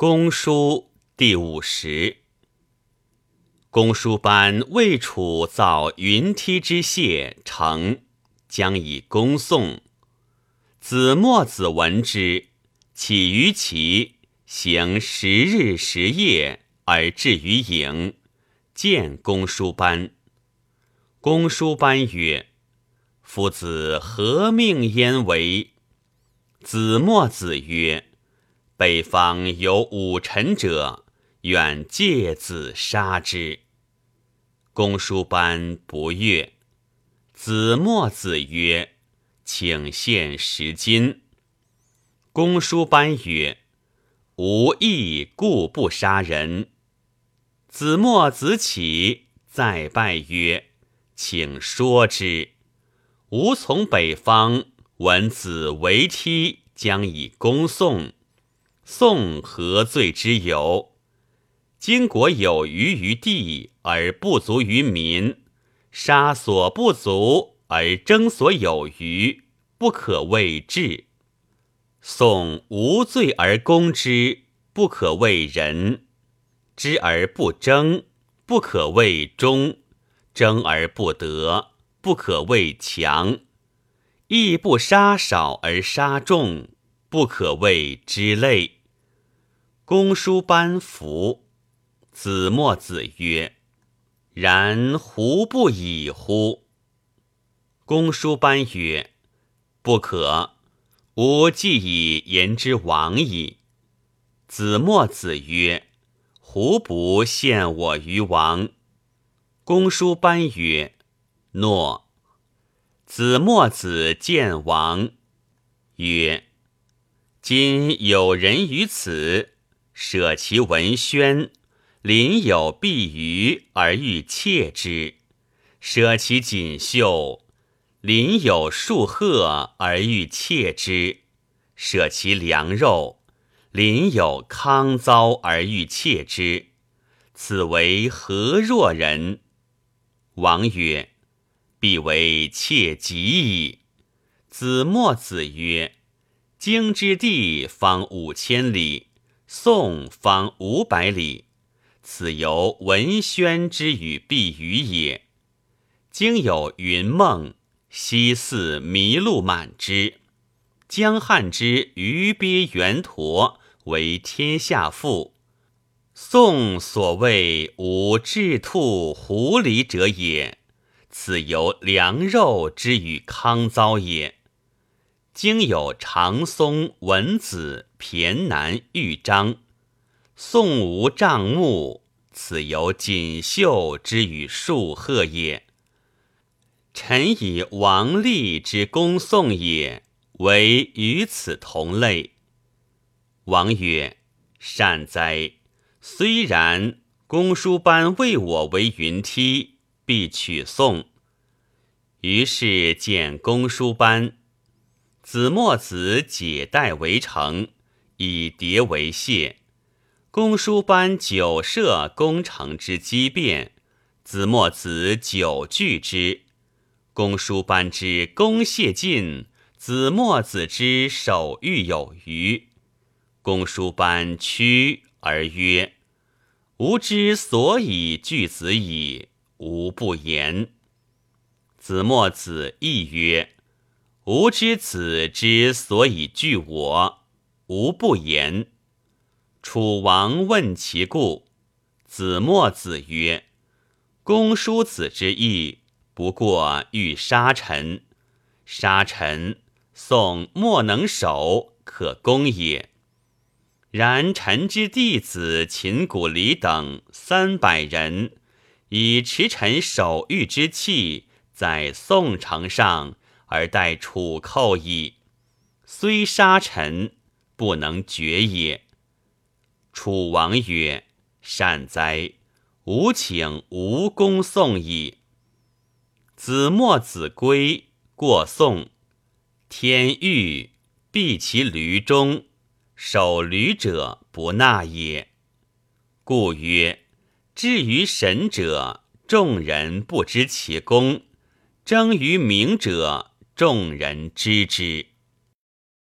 公书第五十。公输班魏楚造云梯之谢成，将以恭送。子墨子闻之，起于其行十日十夜而至于营，见公输班。公输班曰：“夫子何命焉为？”子墨子曰。北方有武臣者，愿借子杀之。公叔班不悦。子墨子曰：“请献十金。”公叔班曰：“无义故不杀人。”子墨子起再拜曰：“请说之。吾从北方闻子为梯，将以恭送。”宋何罪之有？今国有余于地而不足于民，杀所不足而争所有余，不可谓治。宋无罪而攻之，不可谓仁；知而不争，不可谓忠；争而不得，不可谓强；亦不杀少而杀众，不可谓之类。公叔班服，子墨子曰：“然胡不以乎？”公叔班曰：“不可，吾既以言之往矣。”子墨子曰：“胡不陷我于王？”公叔班曰：“诺。”子墨子见王曰：“今有人于此。”舍其文宣，临有碧鱼而欲窃之；舍其锦绣，临有树鹤而欲窃之；舍其良肉，临有康糟而欲窃之。此为何若人？王曰：“必为窃己矣。”子墨子曰：“京之地方五千里。”宋方五百里，此由文宣之与碧鱼也。今有云梦，西寺麋鹿满之。江汉之鱼鳖猿驼为天下富。宋所谓无雉兔狐狸者也，此由良肉之与康糟也。经有长松、文子、骈南、豫章，宋无帐目，此有锦绣之与树鹤也。臣以王立之恭送也，为与此同类。王曰：“善哉！虽然，公叔班为我为云梯，必取送。”于是见公叔班。子墨子解带为城，以叠为谢。公叔班久设攻城之机变，子墨子久拒之。公叔班之攻谢尽，子墨子之守御有余。公叔班屈而曰：“吾之所以拒子矣，吾不言。”子墨子亦曰。吾之子之所以惧我，吾不言。楚王问其故，子墨子曰：“公叔子之意，不过欲杀臣。杀臣，宋莫能守，可攻也。然臣之弟子秦古离等三百人，以持臣守御之器，在宋城上。”而待楚寇矣，虽杀臣，不能决也。楚王曰：“善哉！吾请无功送矣。”子墨子归，过宋，天欲避其驴中，守驴者不纳也。故曰：至于神者，众人不知其功；争于明者。众人知之。